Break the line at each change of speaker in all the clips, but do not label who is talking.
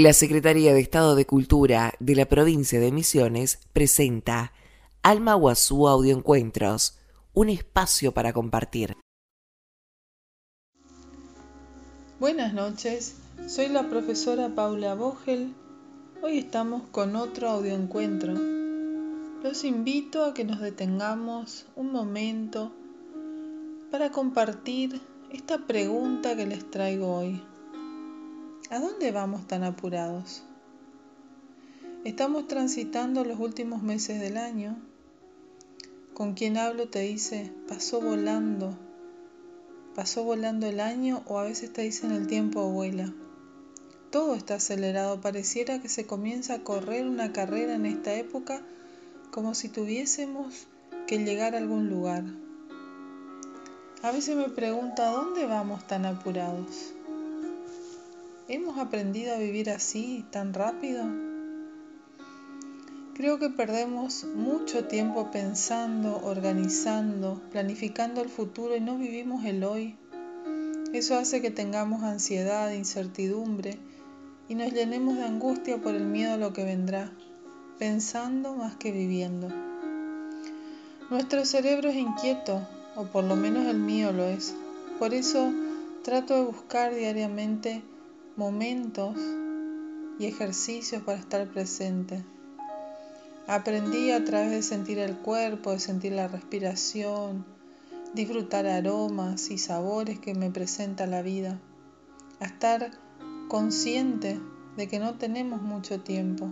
La Secretaría de Estado de Cultura de la provincia de Misiones presenta Alma Guazú Audioencuentros, un espacio para compartir.
Buenas noches, soy la profesora Paula Vogel. Hoy estamos con otro audioencuentro. Los invito a que nos detengamos un momento para compartir esta pregunta que les traigo hoy. ¿A dónde vamos tan apurados? Estamos transitando los últimos meses del año. Con quien hablo te dice, pasó volando, pasó volando el año o a veces te dicen el tiempo vuela. Todo está acelerado, pareciera que se comienza a correr una carrera en esta época como si tuviésemos que llegar a algún lugar. A veces me pregunto, ¿a dónde vamos tan apurados? ¿Hemos aprendido a vivir así, tan rápido? Creo que perdemos mucho tiempo pensando, organizando, planificando el futuro y no vivimos el hoy. Eso hace que tengamos ansiedad, incertidumbre y nos llenemos de angustia por el miedo a lo que vendrá, pensando más que viviendo. Nuestro cerebro es inquieto, o por lo menos el mío lo es. Por eso trato de buscar diariamente momentos y ejercicios para estar presente. Aprendí a través de sentir el cuerpo, de sentir la respiración, disfrutar aromas y sabores que me presenta la vida, a estar consciente de que no tenemos mucho tiempo.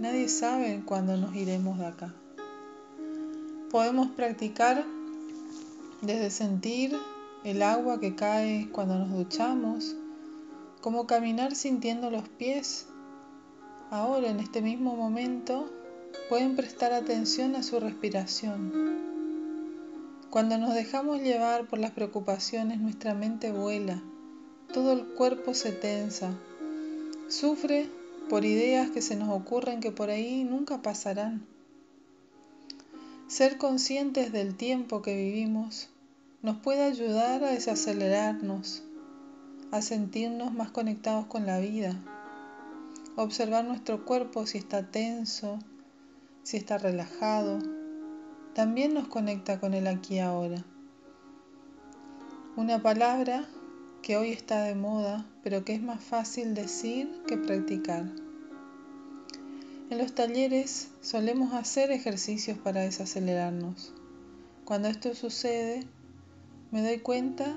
Nadie sabe cuándo nos iremos de acá. Podemos practicar desde sentir el agua que cae cuando nos duchamos, como caminar sintiendo los pies. Ahora, en este mismo momento, pueden prestar atención a su respiración. Cuando nos dejamos llevar por las preocupaciones, nuestra mente vuela, todo el cuerpo se tensa, sufre por ideas que se nos ocurren que por ahí nunca pasarán. Ser conscientes del tiempo que vivimos nos puede ayudar a desacelerarnos, a sentirnos más conectados con la vida, observar nuestro cuerpo si está tenso, si está relajado, también nos conecta con el aquí ahora. Una palabra que hoy está de moda, pero que es más fácil decir que practicar. En los talleres solemos hacer ejercicios para desacelerarnos. Cuando esto sucede, me doy cuenta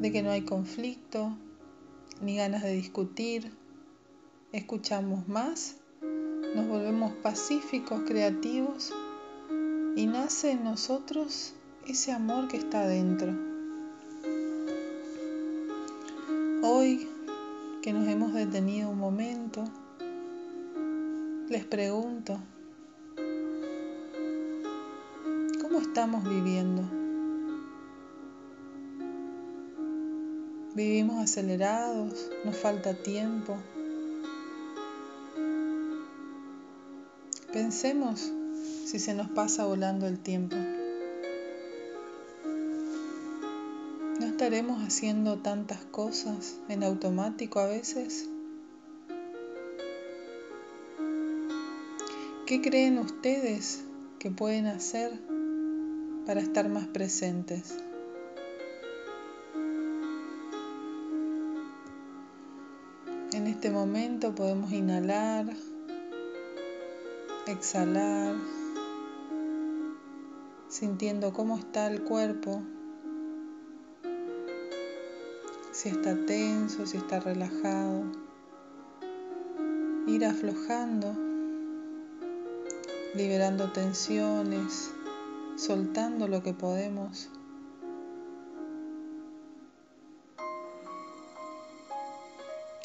de que no hay conflicto, ni ganas de discutir, escuchamos más, nos volvemos pacíficos, creativos y nace en nosotros ese amor que está dentro. Hoy que nos hemos detenido un momento, les pregunto, ¿cómo estamos viviendo? Vivimos acelerados, nos falta tiempo. Pensemos si se nos pasa volando el tiempo. ¿No estaremos haciendo tantas cosas en automático a veces? ¿Qué creen ustedes que pueden hacer para estar más presentes? Este momento podemos inhalar, exhalar, sintiendo cómo está el cuerpo, si está tenso, si está relajado, ir aflojando, liberando tensiones, soltando lo que podemos.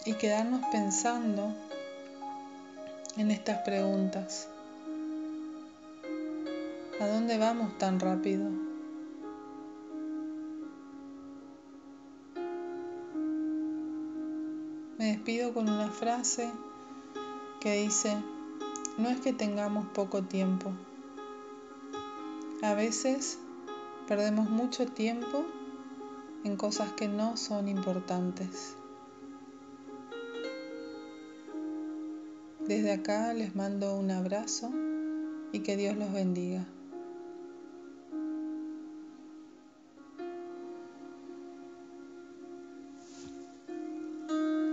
Y quedarnos pensando en estas preguntas. ¿A dónde vamos tan rápido? Me despido con una frase que dice, no es que tengamos poco tiempo. A veces perdemos mucho tiempo en cosas que no son importantes. Desde acá les mando un abrazo y que Dios los bendiga.